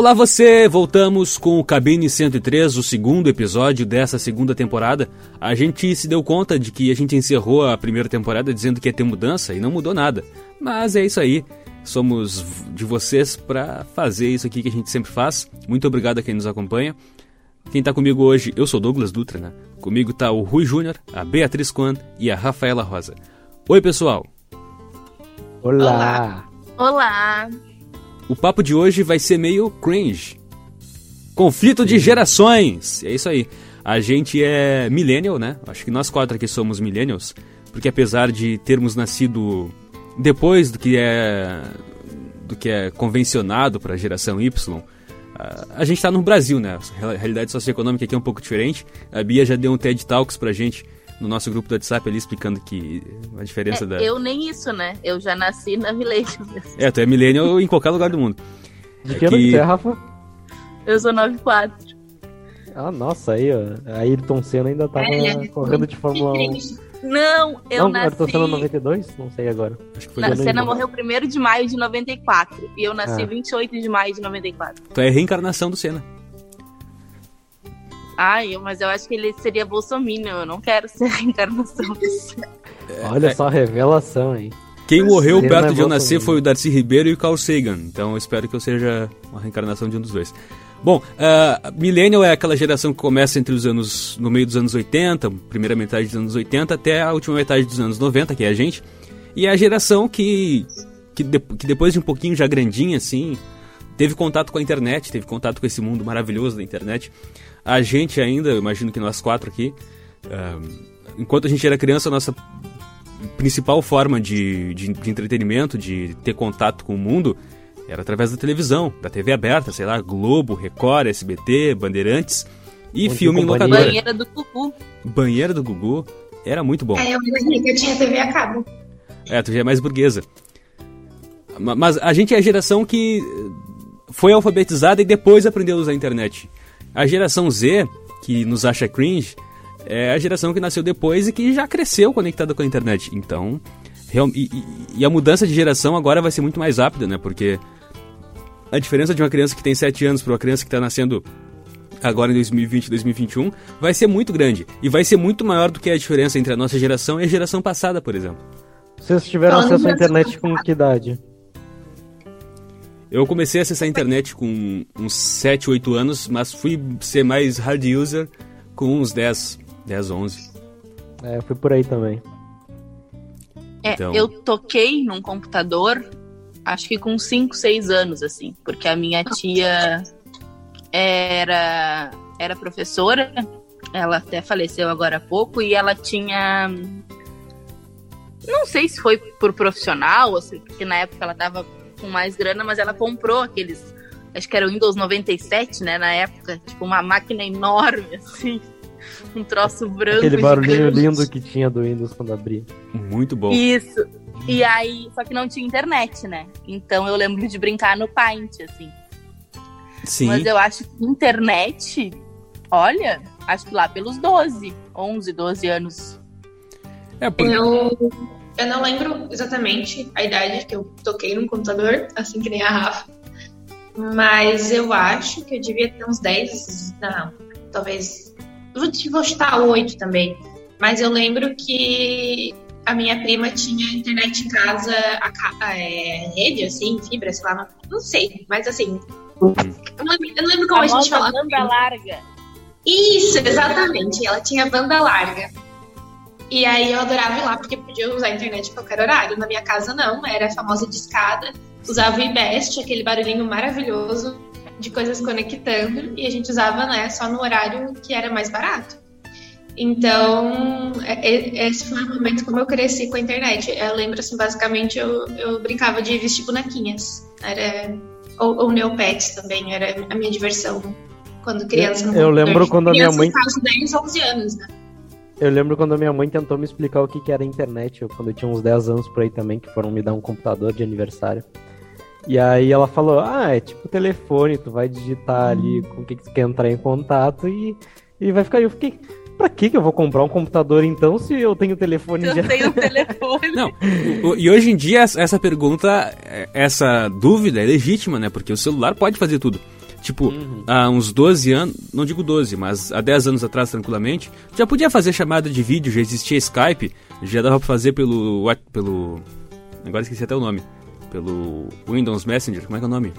Olá você! Voltamos com o Cabine 103, o segundo episódio dessa segunda temporada. A gente se deu conta de que a gente encerrou a primeira temporada dizendo que ia ter mudança e não mudou nada. Mas é isso aí. Somos de vocês para fazer isso aqui que a gente sempre faz. Muito obrigado a quem nos acompanha. Quem tá comigo hoje, eu sou Douglas Dutra, né? Comigo tá o Rui Júnior, a Beatriz Quan e a Rafaela Rosa. Oi, pessoal! Olá! Olá! O papo de hoje vai ser meio cringe. Conflito de gerações. É isso aí. A gente é millennial, né? Acho que nós quatro aqui somos millennials, porque apesar de termos nascido depois do que é do que é convencionado para a geração Y, a gente está no Brasil, né? A realidade socioeconômica aqui é um pouco diferente. A Bia já deu um TED Talks pra gente no nosso grupo do WhatsApp ali explicando que a diferença É, da. Eu nem isso, né? Eu já nasci na mesmo. É, tu é millennial em qualquer lugar do mundo. De que ano que- que você é, Rafa? Eu sou 94. Ah, nossa, aí, ó. A Ayrton Senna ainda tava É, correndo de Fórmula 1. Não, eu não, Ayrton nasci. Senna 92? Não sei agora. Acho que foi. Ano Senna morreu 1 de maio de 94. E eu nasci Ah. 28 de maio de 94. Tu é a reencarnação do Senna. Ai, eu- mas eu acho que ele seria bolsominion. Eu não quero ser a reencarnação desse. Olha só a revelação, hein? Quem morreu perto é de eu Bolsonaro. nascer foi o Darcy Ribeiro e o Carl Sagan. Então eu espero que eu seja uma reencarnação de um dos dois. Bom, uh, Millennial é aquela geração que começa entre os anos. no meio dos anos 80, primeira metade dos anos 80, até a última metade dos anos 90, que é a gente. E é a geração que. que, de- que depois de um pouquinho já grandinha, assim, teve contato com a internet, teve contato com esse mundo maravilhoso da internet. A gente ainda, eu imagino que nós quatro aqui, ah, enquanto a gente era criança, a nossa principal forma de, de, de entretenimento, de ter contato com o mundo, era através da televisão, da TV aberta, sei lá, Globo, Record, SBT, Bandeirantes e dia, filme em locadora. Banheira do Cucu. Banheiro do Gugu era muito bom. É, eu era rica, eu tinha TV a cabo. É, tu já é mais burguesa. Ma- Mas a gente é a geração que foi alfabetizada e depois aprendeu a usar a internet. A geração Z, que nos acha cringe, é a geração que nasceu depois e que já cresceu conectada com a internet. Então, real- e, e- a mudança de geração agora vai ser muito mais rápida, né? Porque a diferença de uma criança que tem 7 anos para uma criança que está nascendo agora em 2020 e 2021 vai ser muito grande. E vai ser muito maior do que a diferença entre a nossa geração e a geração passada, por exemplo. Vocês tiveram acesso à internet com que idade? Eu comecei a acessar a internet com uns 7, 8 anos, mas fui ser mais hard user com uns 10, 10, 11. É, foi por aí também. É, Então. eu toquei num computador, acho que com 5, 6 anos, assim, porque a minha tia era, era professora, ela até faleceu agora há pouco, e ela tinha. Não sei se foi por profissional, ou se, porque na época ela tava com mais grana, mas ela comprou aqueles. Acho que era o Windows 97, né? Na época, tipo, uma máquina enorme, assim. Um troço branco. Aquele barulhinho gigante. lindo que tinha do Windows quando abria. Muito bom. Isso. E aí, só que não tinha internet, né? Então eu lembro de brincar no Paint, assim. Sim. Mas eu acho que internet, olha, acho que lá pelos 12, 11, 12 anos. É, por... Eu, eu não lembro exatamente a idade que eu toquei no computador, assim que nem a Rafa. Mas eu acho que eu devia ter uns 10, não, talvez. Vou, chutar 8 também. Mas eu lembro que a minha prima tinha internet em casa, a, ca- é, rede, assim, fibra, sei lá, não, sei. Mas assim, eu não lembro, eu não lembro como a, gente famosa falava. banda larga. Isso, exatamente. Ela tinha banda larga. E aí eu adorava ir lá porque podia usar a internet em qualquer horário. Na minha casa não, era a famosa discada. Usava o IBEST, aquele barulhinho maravilhoso de coisas conectando, e a gente usava né, só no horário que era mais barato. Então, é- é- esse foi o momento como eu cresci com a internet. Eu lembro, assim, basicamente, eu, eu brincava de vestir bonequinhas. Era, ou, ou Neopets também, era a minha diversão quando criança. Eu computador. lembro quando a minha mãe- faz 10, 11 anos, né? Eu lembro quando a minha mãe tentou me explicar o que, que era internet, eu, quando eu tinha uns 10 anos por aí também, que foram me dar um computador de aniversário. E aí ela falou, ah, é tipo telefone, tu vai digitar ali com o que, que tu quer entrar em contato e, e vai ficar aí. Eu fiquei, pra que que eu vou comprar um computador então se eu tenho telefone Eu já? tenho um telefone. Não, e hoje em dia essa pergunta, essa dúvida é legítima, né? Porque o celular pode fazer tudo. Tipo, Uhum. há uns 12 anos, não digo 12, mas há 10 anos atrás, tranquilamente, já podia fazer chamada de vídeo, já existia Skype, já dava pra fazer pelo. pelo. Agora esqueci até o nome. Pelo Windows Messenger, como é que é o nome?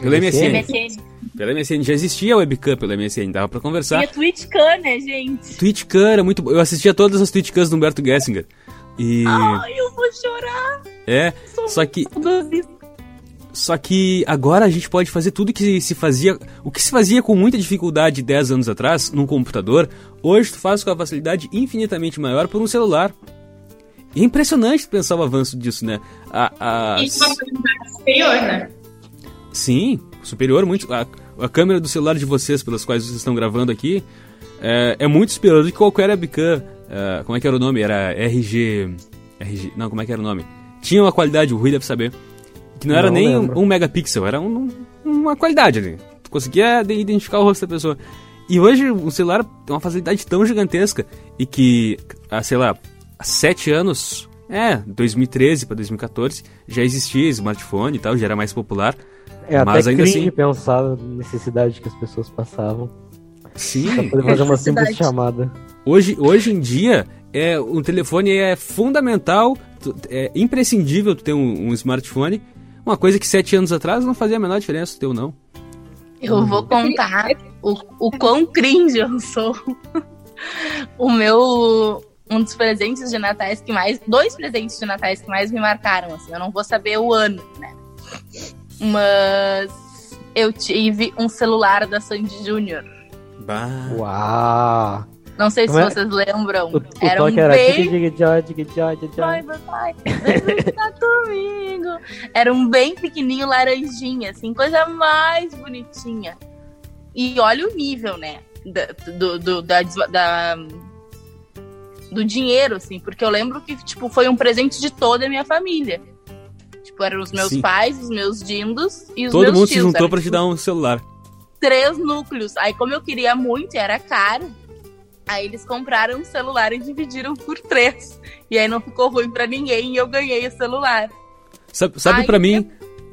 Pelo MSN. MSN. MSN. Pelo MSN já existia webcam pelo MSN, dava pra E conversar. a TwitchCam, né, gente? TwitchCam era muito bom. Eu assistia todas as TwitchCams do Humberto Gessinger. E. Ai, eu vou chorar. É, Sou só que saudosista. Só que agora a gente pode fazer tudo que se fazia. O que se fazia com muita dificuldade 10 anos atrás num computador, hoje tu faz com a facilidade infinitamente maior por um celular. E é impressionante pensar o avanço disso, né? A, a- E uma qualidade superior, né? Sim, superior muito. A, a câmera do celular de vocês, pelas quais vocês estão gravando aqui, é, é muito superior do que qualquer webcam. É, como é que era o nome? Era RG. RG. Não, como é que era o nome? Tinha uma qualidade, o Rui deve saber. Que não era Não nem um, um megapixel, era um- uma qualidade ali. Tu conseguia de- identificar o rosto da pessoa. E hoje o celular tem uma facilidade tão gigantesca e que, há, sei lá, há sete anos, é, 2013 para 2014, já existia smartphone e tal, já era mais popular. É Mas até ainda cringe assim- pensar na necessidade que as pessoas passavam Sim. pra poder fazer uma simples chamada. Hoje, hoje em dia, é, um telefone é fundamental, é imprescindível tu ter um, um smartphone. Uma coisa que sete anos atrás não fazia a menor diferença ou não. Eu vou contar o, o quão cringe eu sou. o meu. Um dos presentes de natais que mais. Dois presentes de natais que mais me marcaram, assim. Eu não vou saber o ano, né? Mas. Eu tive um celular da Sandy Júnior. Uau! Não sei se Como é? vocês lembram. O, o era um era bem Vai, vai, vai. Comigo. Era um bem pequenininho laranjinha, assim, coisa mais bonitinha. E olha o nível, né? Da, do, do, da, da- do dinheiro, assim, porque eu lembro que, tipo, foi um presente de toda a minha família. Tipo, eram os meus Sim. pais, os meus dindos e os Todo meus mundo se tios. juntou Eram, pra te tipo, dar um celular. três núcleos. Aí, como eu queria muito e era caro, aí eles compraram um celular e dividiram por três. E aí não ficou ruim pra ninguém e eu ganhei o celular. Sabe, sabe pra mim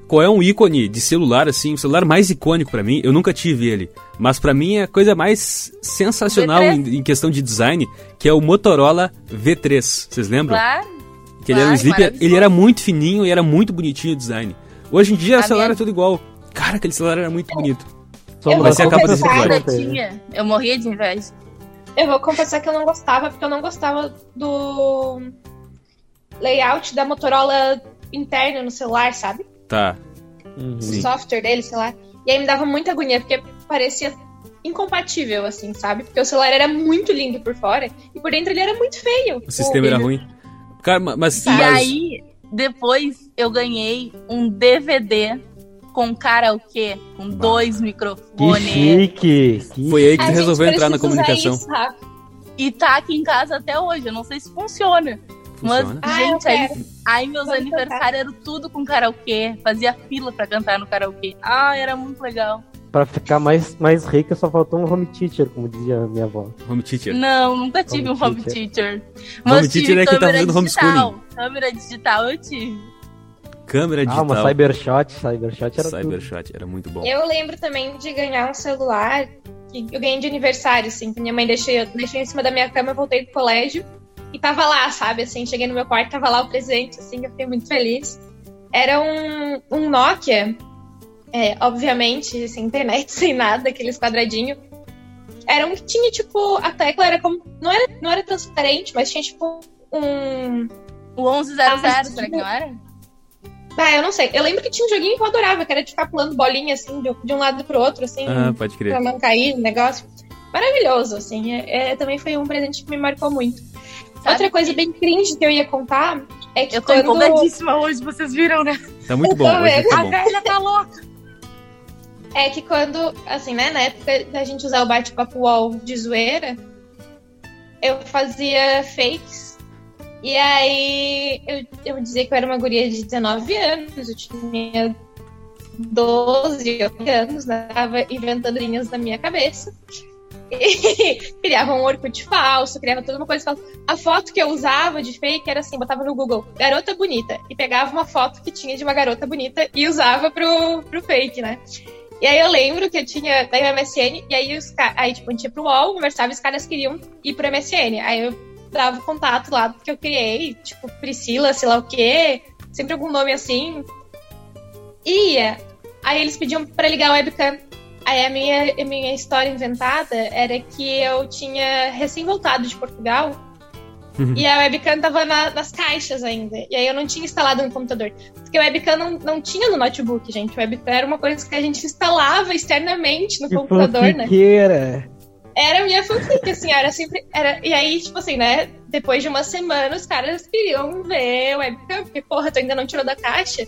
qual é um ícone de celular, assim, o celular mais icônico pra mim? Eu nunca tive ele. Mas pra mim é a coisa mais sensacional V3. em, em questão de design, que é o Motorola V3. Vocês lembram? Claro. Que ele era um claro, sleeper, maravilhoso. ele era muito fininho e era muito bonitinho o design. Hoje em dia o A celular minha- é tudo igual. Cara, aquele celular era muito bonito. Somos Vai ser a capa desse poucas episódio. pessoas que não teve. tinha. Eu morria de inveja. Eu vou confessar que eu não gostava, porque eu não gostava do layout da Motorola interno no celular, sabe? Tá. Uhum. O software dele, sei lá. E aí me dava muita agonia, porque parecia incompatível, assim, sabe? Porque o celular era muito lindo por fora e por dentro ele era muito feio. O sistema era ruim. Cara, ma- mas. E mas- aí, depois eu ganhei um DVD com karaokê, com dois Que microfones. chique! Que Foi aí que gente resolveu entrar na comunicação. isso. E tá aqui em casa até hoje. Eu não sei se funciona. Funciona. Mas, Ah, gente, aí, aí meus Vamos aniversários eram tudo com karaokê. Fazia fila pra cantar no karaokê. Ah, era muito legal. Pra ficar mais, mais rica, só faltou um home teacher, como dizia a minha avó. Home teacher. Não, nunca tive Home um home teacher. teacher. Home Mas teacher tive é quem tá câmera fazendo digital. Câmera digital eu tive. Câmera Ah, uma digital. cybershot, cybershot era tudo. Cybershot, era muito bom. Eu lembro também de ganhar um celular que eu ganhei de aniversário, assim, que minha mãe deixou, deixou em cima da minha cama, eu voltei do colégio e tava lá, sabe? Assim, cheguei no meu quarto, tava lá o presente, assim, eu fiquei muito feliz. Era um, um Nokia, é, obviamente, sem internet, sem nada, aqueles quadradinhos. Era um que tinha, tipo, a tecla era como. Não era, não era transparente, mas tinha, tipo, um. O 1100, Ah, será que não era? Ah, eu não sei. Eu lembro que tinha um joguinho que eu adorava, que era de ficar pulando bolinha, assim, de, de um lado pro outro, assim. Ah, pode crer. pra não cair no negócio. Maravilhoso, assim. É, é- também foi um presente que me marcou muito. Sabe Outra coisa que- bem cringe que eu ia contar é que Eu tô quando... empolgadíssima hoje, vocês viram, né? Tá muito bom, tô hoje tá A bom. velha tá louca. É que quando, assim, né, na época da gente usar o bate-papo wall de zoeira, eu fazia fakes. E aí eu, eu dizia que eu era uma guria de 19 anos, eu tinha 12 anos, né? Tava inventando linhas na minha cabeça. E criava um Orkut falso, criava toda uma coisa falsa. A foto que eu usava de fake era assim, botava no Google, garota bonita, e pegava uma foto que tinha de uma garota bonita e usava pro, pro fake, né? E aí eu lembro que eu tinha daí o MSN, e aí os aí, tipo, a gente ia pro UOL, conversava e os caras queriam ir pro MSN. Aí eu dava o contato lá que eu criei, tipo, Priscila, sei lá o quê, sempre algum nome assim. Ia. Aí eles pediam pra ligar o webcam. Aí a minha, a minha história inventada era que eu tinha recém voltado de Portugal e a webcam tava na, nas caixas ainda. E aí eu não tinha instalado no computador. Porque a webcam não, não tinha no notebook, gente. O webcam era uma coisa que a gente instalava externamente no Que computador, né? Era a minha fanfic, assim, era sempre. Era... E aí, tipo assim, né? Depois de uma semana, os caras queriam ver o webcam, porque, porra, tu ainda não tirou da caixa.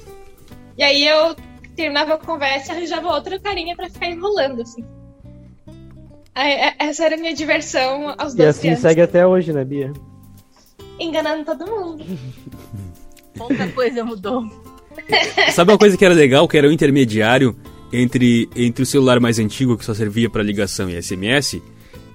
E aí eu terminava a conversa e arranjava outra carinha pra ficar enrolando, assim. Aí, é- essa era a minha diversão aos E 12 assim anos. segue até hoje, né, Bia? Enganando todo mundo. Pouca coisa mudou. Sabe uma coisa que era legal, que era o intermediário entre, entre o celular mais antigo, que só servia para ligação e SMS,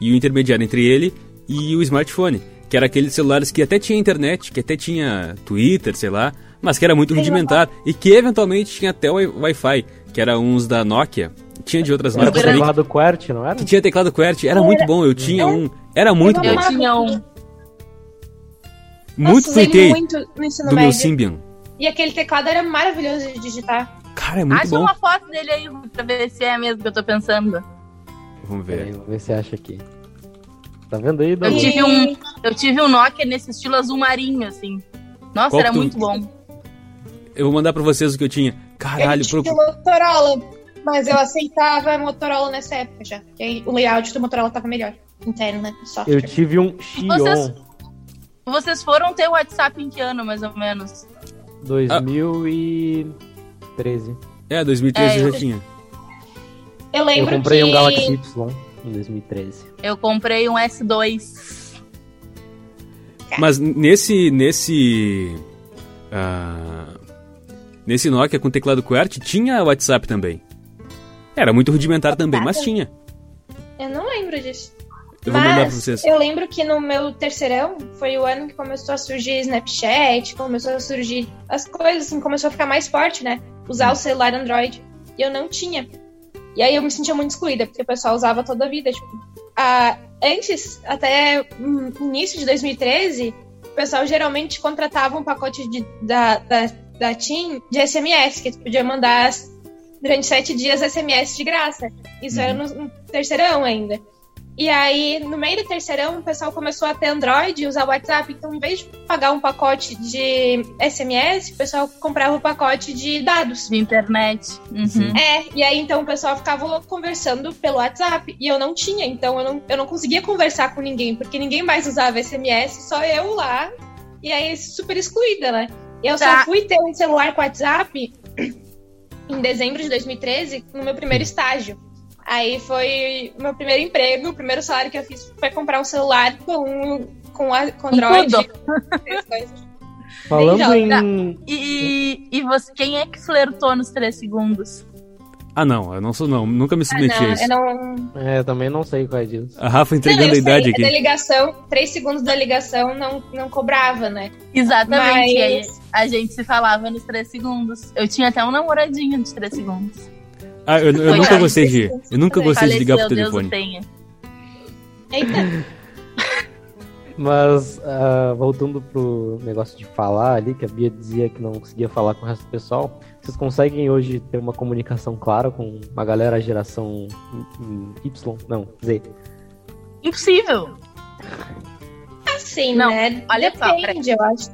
e o intermediário entre ele e o smartphone, que era aqueles celulares que até tinha internet, que até tinha Twitter, sei lá, mas que era muito rudimentar e que eventualmente tinha até o Wi- Wi-Fi, que era uns da Nokia, tinha de outras Era marcas também, lado do QWERTY, não era? que tinha teclado QWERTY, era muito bom, eu tinha um, era muito Eu bom, Eu tinha um. muito Nossa, muito no do meu médio. Symbian. E aquele teclado era maravilhoso de digitar. Cara, é muito Acha bom. uma foto dele aí pra ver se é mesmo que eu tô pensando. Vamos ver. vamos ver se acha aqui. Tá vendo aí, Eu tive um, eu tive um Nokia nesse estilo azul marinho, assim. Nossa, Qual era tu- muito bom. Eu vou mandar pra vocês o que eu tinha. Caralho, eu tinha procu... Motorola, mas eu aceitava Motorola nessa época já. E aí o layout do Motorola tava melhor. Interno, né? software. Eu tive um Xion Vocês- Vocês foram ter o WhatsApp em que ano, mais ou menos? 2013. É, 2013 É, eu eu- já tinha. Eu Eu lembro comprei que... um Galaxy Y em 2013. Eu comprei um S2. Mas nesse. Nesse. ah, nesse Nokia com teclado QWERTY tinha WhatsApp também. Era muito rudimentar também, mas tinha. Eu não lembro disso. Eu vou mandar pra Mas vocês. eu lembro que no meu terceirão foi o ano que começou a surgir Snapchat, começou a surgir as coisas, assim, começou a ficar mais forte, né? Usar o celular Android. E eu não tinha. E aí eu me sentia muito excluída, porque o pessoal usava toda a vida. Tipo, ah, antes, até hum, início de 2013, o pessoal geralmente contratava um pacote de, da, da, da TIM de SMS, que tu podia mandar durante sete dias SMS de graça. Isso era no, no terceirão ainda. E aí, no meio do terceirão, o pessoal começou a ter Android e usar o WhatsApp. Então, em vez de pagar um pacote de SMS, o pessoal comprava o pacote de dados. De internet. Uhum. É, e aí então o pessoal ficava conversando pelo WhatsApp. E eu não tinha, então eu não, eu não conseguia conversar com ninguém, porque ninguém mais usava SMS, só eu lá. E aí, super excluída, né? Eu Tá. só fui ter um celular com WhatsApp em dezembro de 2013, no meu primeiro estágio. Aí foi o meu primeiro emprego, o primeiro salário que eu fiz foi comprar um celular com, com, a, com Android. Falando em. E, e você, quem é que flertou nos três segundos? Ah, não, eu não sou, não. Nunca me Ah, submeti a não, isso. eu não, É, também não sei qual é disso. A Rafa Não, entregando eu a idade sei, aqui. Da ligação, três segundos da ligação não, não cobrava, né? Exatamente. Mas- aí a gente se falava nos três segundos. Eu tinha até um namoradinho de três segundos. Ah, eu, eu nunca gostei de. Eu nunca gostei de ligar pro Deus telefone. tenha. Eita, Mas, ah, voltando pro negócio de falar ali, que a Bia dizia que não conseguia falar com o resto do pessoal, vocês conseguem hoje ter uma comunicação clara com uma galera geração Y? Não, Z. Impossível. assim, Não, né? olha só, Depende, eu acho.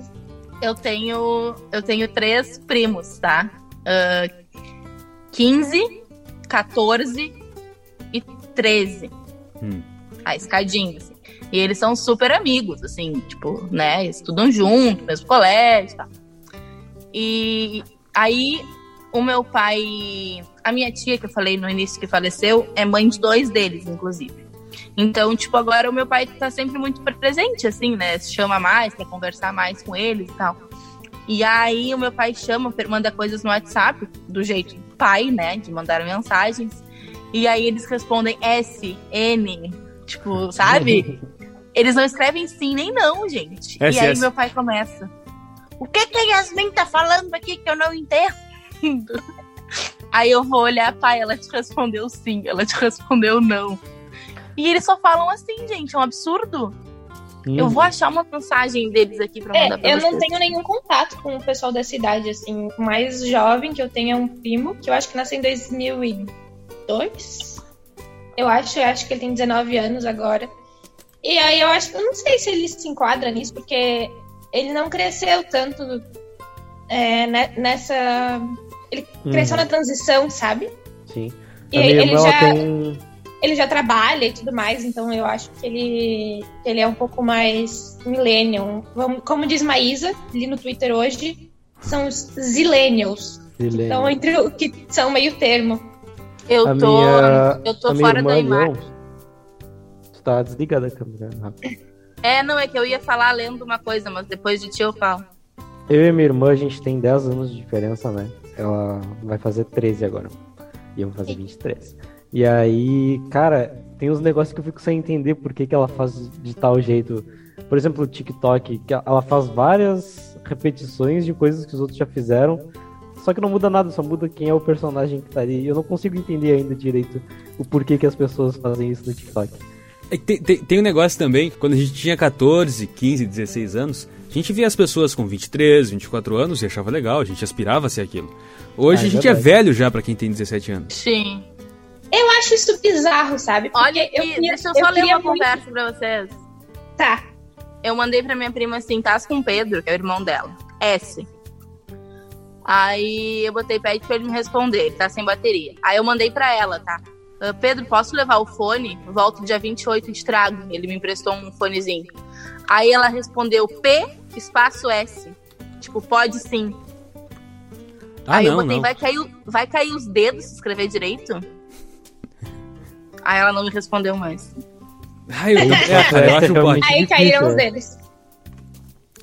Eu tenho, eu tenho três primos, tá? Ah, 15, 14 e 13. Hum. A escadinha, assim. E eles são super amigos, assim, tipo, né? Estudam junto, mesmo colégio e tal. E aí, o meu pai. A minha tia, que eu falei no início que faleceu, é mãe de dois deles, inclusive. Então, tipo, agora o meu pai tá sempre muito presente, assim, né? Se chama mais, quer conversar mais com eles e tal. E aí o meu pai chama, manda coisas no WhatsApp, do jeito pai, né? De mandar mensagens. E aí eles respondem S, N, tipo, sabe? Eles não escrevem sim nem não, gente. E aí SS. meu pai começa. O que que a Yasmin tá falando aqui que eu não entendo? Aí eu vou olhar, pai, ela te respondeu sim, ela te respondeu não. E eles só falam assim, gente, é um absurdo. Eu vou achar uma mensagem deles aqui pra mandar É, pra eu vocês. não tenho nenhum contato com o pessoal dessa idade, assim. O mais jovem que eu tenho é um primo, que eu acho que nasceu em 2002. Eu acho, eu acho que ele tem 19 anos agora. E aí eu acho, eu não sei se ele se enquadra nisso, porque ele não cresceu tanto é, ne- nessa. Ele cresceu Uhum. na transição, sabe? Sim. E a minha ele irmã, ela já- tem... ele já trabalha e tudo mais, então eu acho que ele, que ele é um pouco mais millennial. Vamos- Como diz Maísa, ali no Twitter hoje, são os zillennials. Então, entre o que são meio termo. Eu a tô, minha, eu tô a minha fora irmã, da imagem. Tu tá desligada a câmera. rápido. É, não, é que eu ia falar lendo uma coisa, mas depois de ti eu falo. Eu e minha irmã, a gente tem 10 anos de diferença, né? Ela vai fazer 13 agora. E eu vou fazer 23. E aí, cara, tem uns negócios que eu fico sem entender por que, que ela faz de tal jeito. Por exemplo, o TikTok, que ela faz várias repetições de coisas que os outros já fizeram. Só que não muda nada, só muda quem é o personagem que tá ali. E eu não consigo entender ainda direito o porquê que as pessoas fazem isso no TikTok. É tem, tem, tem um negócio também, quando a gente tinha 14, 15, 16 anos, a gente via as pessoas com 23, 24 anos e achava legal, a gente aspirava a ser aquilo. Hoje Ah, é a gente é verdade. velho já pra quem tem 17 anos. Sim. Eu acho isso bizarro, sabe? Porque Olha aqui, eu queria, deixa eu só ler queria uma muito- conversa pra vocês. Tá. Eu mandei pra minha prima assim, tás com o Pedro, que é o irmão dela. S. Aí eu botei pede pra ele me responder, ele tá sem bateria. Aí eu mandei pra ela, tá? "Ah, Pedro, posso levar o fone? Volto dia 28 e estrago. Ele me emprestou um fonezinho. Aí ela respondeu P espaço S. Tipo, pode sim. Ah, Aí eu não, botei, não. Vai, cair, vai cair os dedos se escrever direito? Aí ela não me respondeu mais. Ah, eu, é, eu acho um pote. Aí caíram os é. dedos.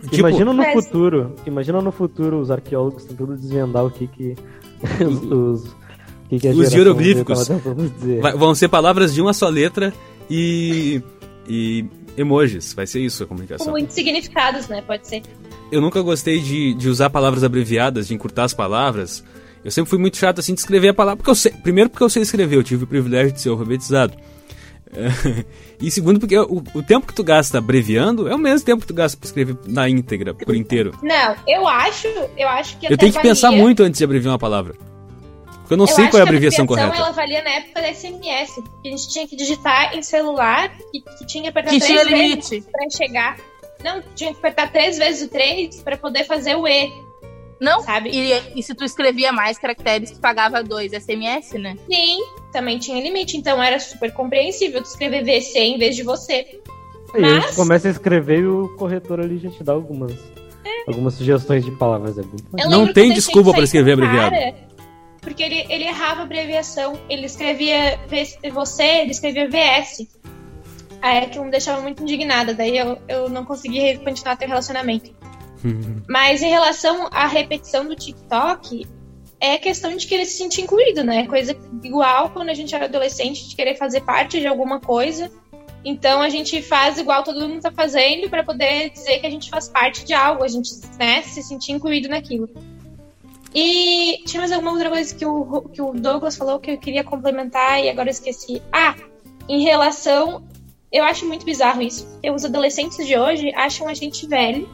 Tipo, imagina no Mas- futuro, imagina no futuro os arqueólogos tentando desvendar o que que os, que que Os hieroglíficos. Vão ser palavras de uma só letra e, e emojis. Vai ser isso a Com comunicação. muitos significados, né? Pode ser. Eu nunca gostei de, de usar palavras abreviadas, de encurtar as palavras. Eu sempre fui muito chato assim de escrever a palavra. Porque eu sei, primeiro porque eu sei escrever, eu tive o privilégio de ser alfabetizado. e segundo porque o, o tempo que tu gasta abreviando é o mesmo tempo que tu gasta pra escrever na íntegra, por inteiro. Não, eu acho, eu acho que Eu até tenho que pensar valia- muito antes de abreviar uma palavra. Porque eu não eu sei acho qual é a que abreviação abreviação, correta. ela valia na época da SMS, que a gente tinha que digitar em celular e que tinha que apertar Que três vezes limite. pra chegar. Não, tinha que apertar três vezes o três pra poder fazer o E, Não, sabe? e, e se tu escrevia mais caracteres, tu pagava dois SMS, né? Sim, também tinha limite, então era super compreensível tu escrever VC em vez de você. Aí a gente mas- começa a escrever e o corretor ali já te dá algumas, algumas sugestões de palavras. É bem Não tem desculpa sair escrever abreviado. cara, Porque ele, ele errava a abreviação. Ele escrevia você, ele escrevia VS. Aí é que me deixava muito indignada. Daí eu, eu não consegui continuar ter relacionamento. Mas em relação à repetição do TikTok, é questão de querer se sentir incluído, né? Coisa igual quando a gente era adolescente, de querer fazer parte de alguma coisa. Então a gente faz igual todo mundo tá fazendo para poder dizer que a gente faz parte de algo, a gente né, se sentir incluído naquilo. E tinha mais alguma outra coisa que o, que o Douglas falou que eu queria complementar e agora eu esqueci. Ah, em relação. Eu acho muito bizarro isso. Porque os adolescentes de hoje acham a gente velho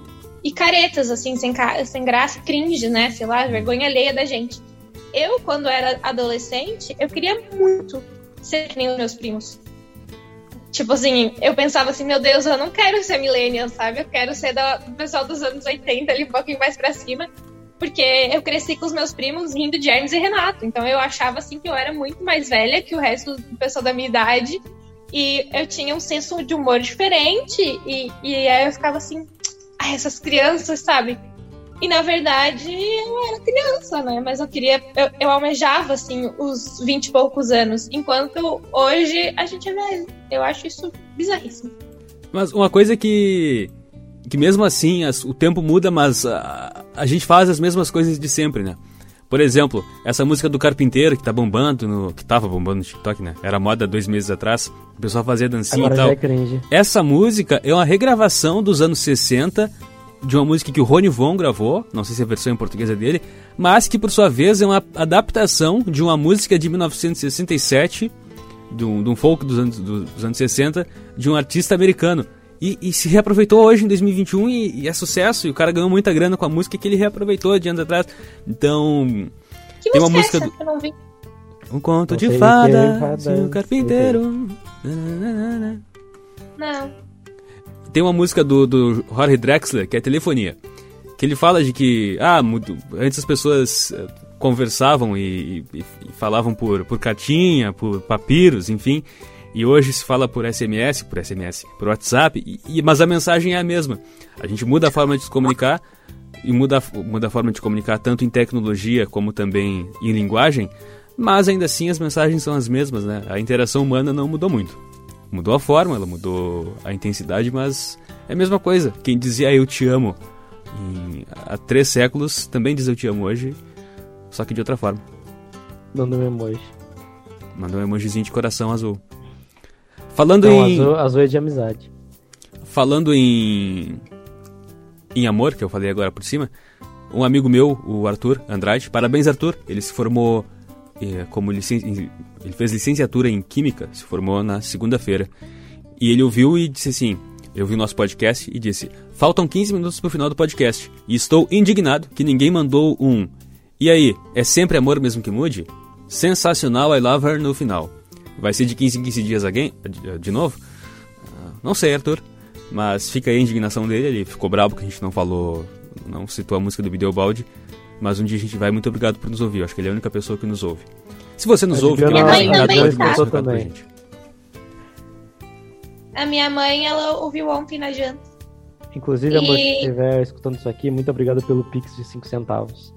e caretas, assim, sem, sem graça, cringe, né? Sei lá, vergonha alheia da gente. Eu, quando era adolescente, eu queria muito ser que nem os meus primos. Tipo assim, eu pensava assim, meu Deus, eu não quero ser millennial, sabe? Eu quero ser do pessoal dos anos 80, ali um pouquinho mais pra cima. Porque eu cresci com os meus primos rindo de Hermes e Renato. Então eu achava assim que eu era muito mais velha que o resto do pessoal da minha idade. E eu tinha um senso de humor diferente. E, e aí eu ficava assim, ai, essas crianças, sabe? E na verdade eu era criança, né? Mas eu queria, eu, eu almejava assim os 20 e poucos anos. Enquanto hoje a gente é velho. Eu acho isso bizarríssimo. Mas uma coisa que. que mesmo assim as- o tempo muda, mas a, a gente faz as mesmas coisas de sempre, né? Por exemplo, essa música do Carpinteiro que tá bombando, no, que tava bombando no TikTok, né? Era moda dois meses atrás. O pessoal fazia dancinha Agora e tal. é. Essa música é uma regravação dos anos 60 de uma música que o Rony Von gravou, não sei se a versão em português é dele, mas que por sua vez é uma adaptação de uma música de 1967, de um, de um folk dos anos, dos anos 60, de um artista americano. E, e, se reaproveitou hoje em 2021 e, e, é sucesso. E o cara ganhou muita grana com a música que ele reaproveitou de anos atrás. Então. Que tem uma música, é eu não vi. Um conto Não de fada, é o fada, carpinteiro. Não. Tem uma música do, do Jorge Drexler, que é Telefonia. Que ele fala de que, ah, muito- antes as pessoas eh, conversavam e, e- e falavam por, por cartinha, por papiros, enfim. E hoje se fala por SMS, por SMS, por WhatsApp, e- e- mas a mensagem é a mesma. A gente muda a forma de se comunicar e muda, a- muda a forma de comunicar tanto em tecnologia como também em linguagem, mas ainda assim as mensagens são as mesmas, né? A interação humana não mudou muito. Mudou a forma, ela mudou a intensidade, mas é a mesma coisa. Quem dizia eu te amo em- há três séculos também diz eu te amo hoje, só que de outra forma. Dando um emoji. Mandou um emojizinho de coração azul. Falando Então, em. azul, azul é de amizade. Falando em. Em amor, que eu falei agora por cima, um amigo meu, o Arthur Andrade, parabéns Arthur, ele se formou eh, como licen... ele fez licenciatura em Química, se formou na segunda-feira. E ele ouviu e disse assim: Eu vi o nosso podcast e disse: Faltam 15 minutos pro final do podcast. E estou indignado que ninguém mandou um. E aí, é sempre amor mesmo que mude? Sensacional, I love her no final. Vai ser de 15 em 15 dias again? De, de novo? Não sei, Arthur. Mas fica aí a indignação dele. Ele ficou bravo que a gente não falou, não citou a música do Videobaldi. Mas um dia a gente vai. Muito obrigado por nos ouvir. Eu acho que ele é a única pessoa que nos ouve. Se você nos A ouve, Juliana quer Minha mandar mãe um também recado, tá. pra Também. gente. A minha mãe, ela ouviu ontem na janta. Inclusive, amor, se E- estiver escutando isso aqui, muito obrigado pelo Pix de 5 centavos.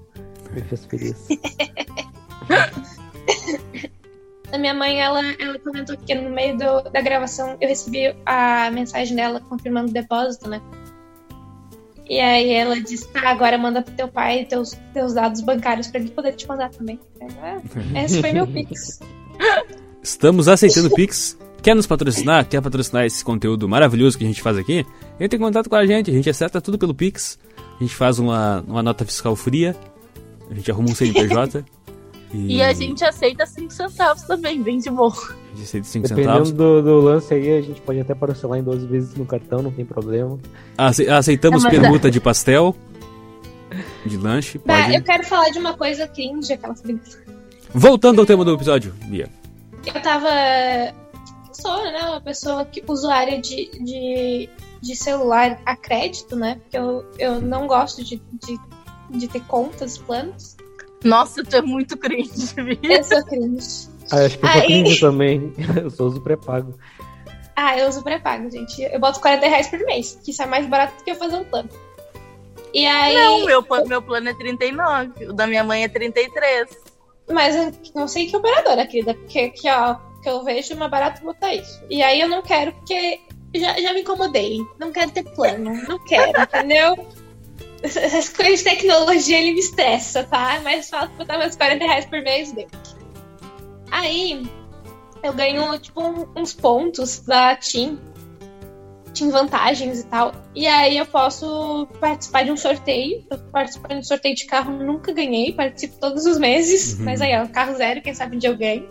Me fez feliz. A minha mãe, ela, ela comentou que no meio do- da gravação eu recebi a mensagem dela confirmando o depósito, né? E aí ela disse, tá, agora manda pro teu pai teus, teus dados bancários pra ele poder te mandar também. É, esse foi meu pix. Estamos aceitando Pix. Quer nos patrocinar? Quer patrocinar esse conteúdo maravilhoso que a gente faz aqui? Entre em contato com a gente. A gente acerta tudo pelo Pix. A gente faz uma, uma nota fiscal fria. A gente arruma um CNPJ. E a gente aceita 5 centavos também, bem de boa. A gente aceita 5 Dependendo centavos. do, do lance aí, a gente pode até parcelar em 12 vezes no cartão, não tem problema. Ace- Aceitamos É, permuta de pastel. De lanche. Tá, Pode. eu quero falar de uma coisa cringe, aquela. Voltando ao tema do episódio, Bia. Eu tava. Sou, né? Uma pessoa que usuária de, de, de celular a crédito, né? Porque eu, eu não gosto de, de, de ter contas, planos. Nossa, tu é muito cringe, viu? Eu sou cringe. Ah, acho que eu sou Aí- cringe também. Eu sou uso pré-pago. Ah, eu uso pré-pago, gente. Eu boto 40 reais por mês, que isso é mais barato do que eu fazer um plano. E aí. Não, meu, meu plano é 39, o da minha mãe é 33. Mas eu não sei que operadora, querida, porque que, ó, que eu vejo uma barata botar isso. E aí eu não quero, porque já, já me incomodei. Não quero ter plano. Não quero, entendeu? Essas coisas de tecnologia ele me estressa, tá? É mais fácil botar meus 40 reais por mês dele. Aí eu ganho, tipo, um- uns pontos da Team. Team vantagens e tal. E aí eu posso participar de um sorteio. Eu participo de um sorteio de carro, nunca ganhei, participo todos os meses. Uhum. Mas aí, ó, carro zero, quem sabe um dia eu ganho.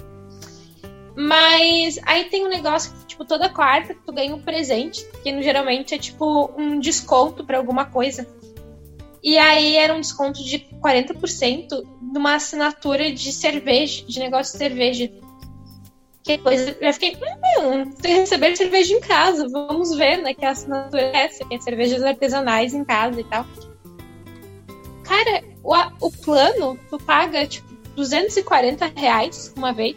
Mas aí tem um negócio que, tipo, toda quarta tu ganha um presente, que geralmente é tipo um desconto pra alguma coisa. E aí era um desconto de 40% numa assinatura de cerveja, de negócio de cerveja. Que coisa. Eu fiquei, hum, tem que receber cerveja em casa. Vamos ver, né? Que a assinatura é essa, que é cervejas artesanais em casa e tal. Cara, o, o plano, tu paga, tipo, 240 reais uma vez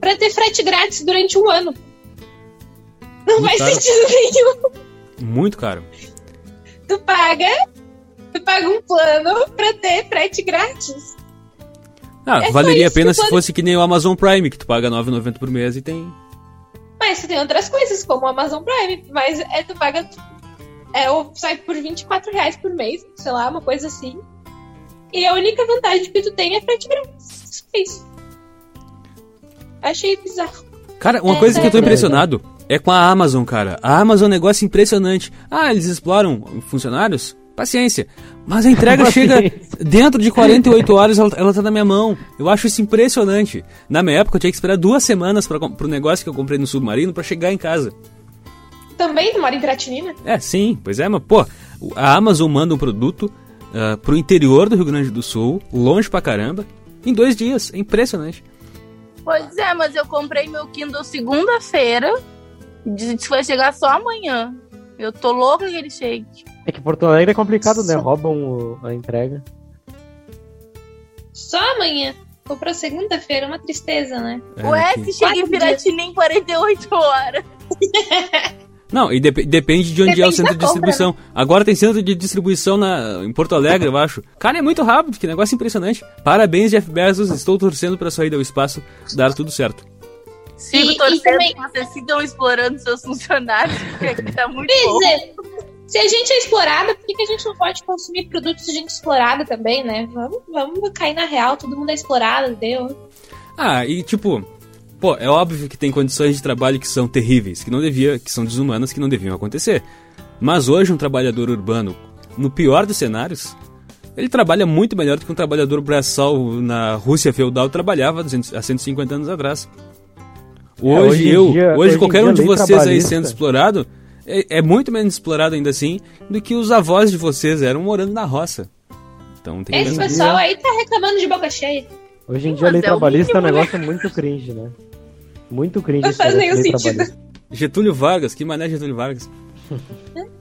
pra ter frete grátis durante um ano. Não Muito faz caro. sentido nenhum. Muito caro. Tu paga, tu paga um plano pra ter frete grátis. Ah, É valeria a pena se pode- fosse que nem o Amazon Prime, que tu paga R$ 9,90 por mês e tem. Mas tu tem outras coisas, como o Amazon Prime. Mas é, tu paga. É, ou sai por 24 reais por mês, sei lá, uma coisa assim. E a única vantagem que tu tem é frete grátis. É isso. Achei bizarro. Cara, uma É, coisa que eu tô impressionado É com a Amazon, cara. A Amazon é um negócio impressionante. Ah, eles exploram funcionários? Paciência. Mas a entrega chega dentro de 48 horas, ela, ela tá na minha mão. Eu acho isso impressionante. Na minha época, eu tinha que esperar duas semanas para pro negócio que eu comprei no submarino para chegar em casa. Também tu mora em Piratinina? É, sim, pois é, mas pô, a Amazon manda um produto uh, pro interior do Rio Grande do Sul, longe pra caramba, em dois dias. É impressionante. Pois é, mas eu comprei meu Kindle segunda-feira, disse que vai chegar só amanhã. Eu tô louca que ele chegue. É que Porto Alegre é complicado, né? Roubam o, a entrega. Só amanhã. Comprou segunda-feira, uma tristeza, né? É, o S chega em Piratina em 48 horas. Não, e dep depende de onde depende é o centro de distribuição. Compra, né? Agora tem centro de distribuição na, em Porto Alegre, eu acho. Cara, é muito rápido, que negócio impressionante. Parabéns, Jeff Bezos. Estou torcendo para sair do espaço dar tudo certo. Sigo e, torcendo e também... que vocês sigam explorando seus funcionários, porque tá muito bom. É. Se a gente é explorada, por que, que a gente não pode consumir produtos de gente explorada também, né? Vamos, vamos cair na real, todo mundo é explorado, deu. Ah, e tipo, pô, é óbvio que tem condições de trabalho que são terríveis, que não devia, que são desumanas, que não deviam acontecer. Mas hoje um trabalhador urbano, no pior dos cenários, ele trabalha muito melhor do que um trabalhador braçal na Rússia feudal trabalhava há 150 anos atrás. Hoje, é, hoje eu, dia, hoje, hoje qualquer um de vocês aí sendo explorado, é, é, muito menos explorado ainda assim do que os avós de vocês eram morando na roça. Então tem Esse pessoal aí tá reclamando de boca cheia. Hoje em dia a lei é trabalhista é um negócio muito cringe, né? Muito cringe. Não faz nenhum sentido. Getúlio Vargas, que mané Getúlio Vargas?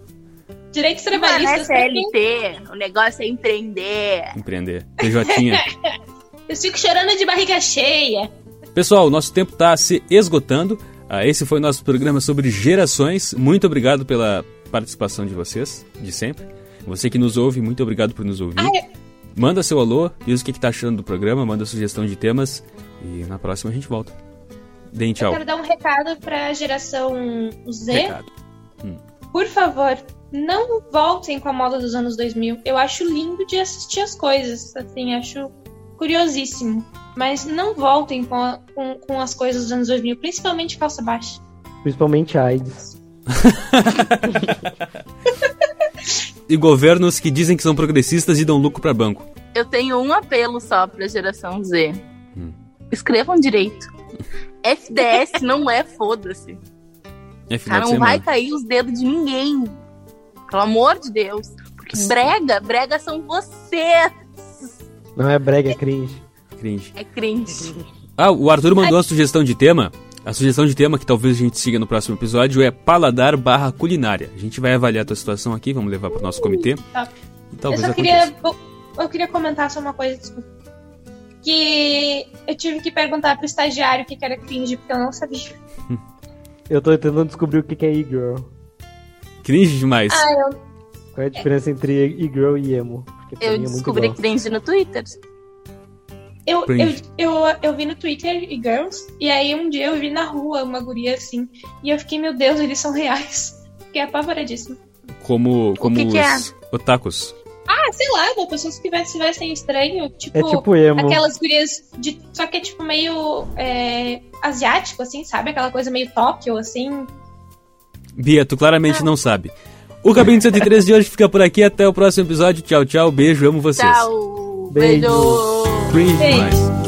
Direitos trabalhistas. Não é CLT, o negócio é empreender. Empreender. PJ. Eu fico chorando de barriga cheia. Pessoal, nosso tempo está se esgotando. Ah, esse foi o nosso programa sobre gerações. Muito obrigado pela participação de vocês, de sempre. Você que nos ouve, muito obrigado por nos ouvir. Ai. Manda seu alô, diz o que está achando do programa, manda sugestão de temas e na próxima a gente volta. Deem tchau. Eu quero dar um recado para a geração Z. Hum. Por favor, não voltem com a moda dos anos 2000. Eu acho lindo de assistir as coisas, assim, acho curiosíssimo. Mas não voltem com, a, com, com as coisas dos anos 2000, principalmente calça baixa. Principalmente AIDS. e governos que dizem que são progressistas e dão lucro para banco. Eu tenho um apelo só para a geração Z. Hum. Escrevam direito. FDS não é foda-se. Tá, não vai cair os dedos de ninguém. Pelo amor de Deus. Porque brega, brega são vocês. Não é brega, é cringe cringe. É cringe. Ah, o Arthur mandou uma sugestão de tema. A sugestão de tema que talvez a gente siga no próximo episódio é paladar barra culinária. A gente vai avaliar a tua situação aqui, vamos levar para o nosso comitê. Tá. Talvez eu só queria, eu queria comentar só uma coisa, desculpa. Que eu tive que perguntar pro estagiário o que era cringe, porque eu não sabia. eu tô tentando descobrir o que é e-girl. Cringe demais. Ah, eu... Qual é a diferença entre e-girl e emo? Eu é descobri cringe no Twitter. Eu, eu, eu, eu, vi no Twitter e Girls, e aí um dia eu vi na rua uma guria assim, e eu fiquei, meu Deus, eles são reais. Fiquei apavoradíssimo. Como, como que os que é? otakus. Ah, sei lá, pessoas que se vestem estranho, tipo, é tipo emo. aquelas gurias de. Só que é tipo meio é, asiático, assim, sabe? Aquela coisa meio Tóquio, assim. Bia, tu claramente ah. não sabe. O Cabinho 103 de hoje fica por aqui. Até o próximo episódio. Tchau, tchau. Beijo, amo vocês. Tchau. Beijo. Beijo. Cringe demais.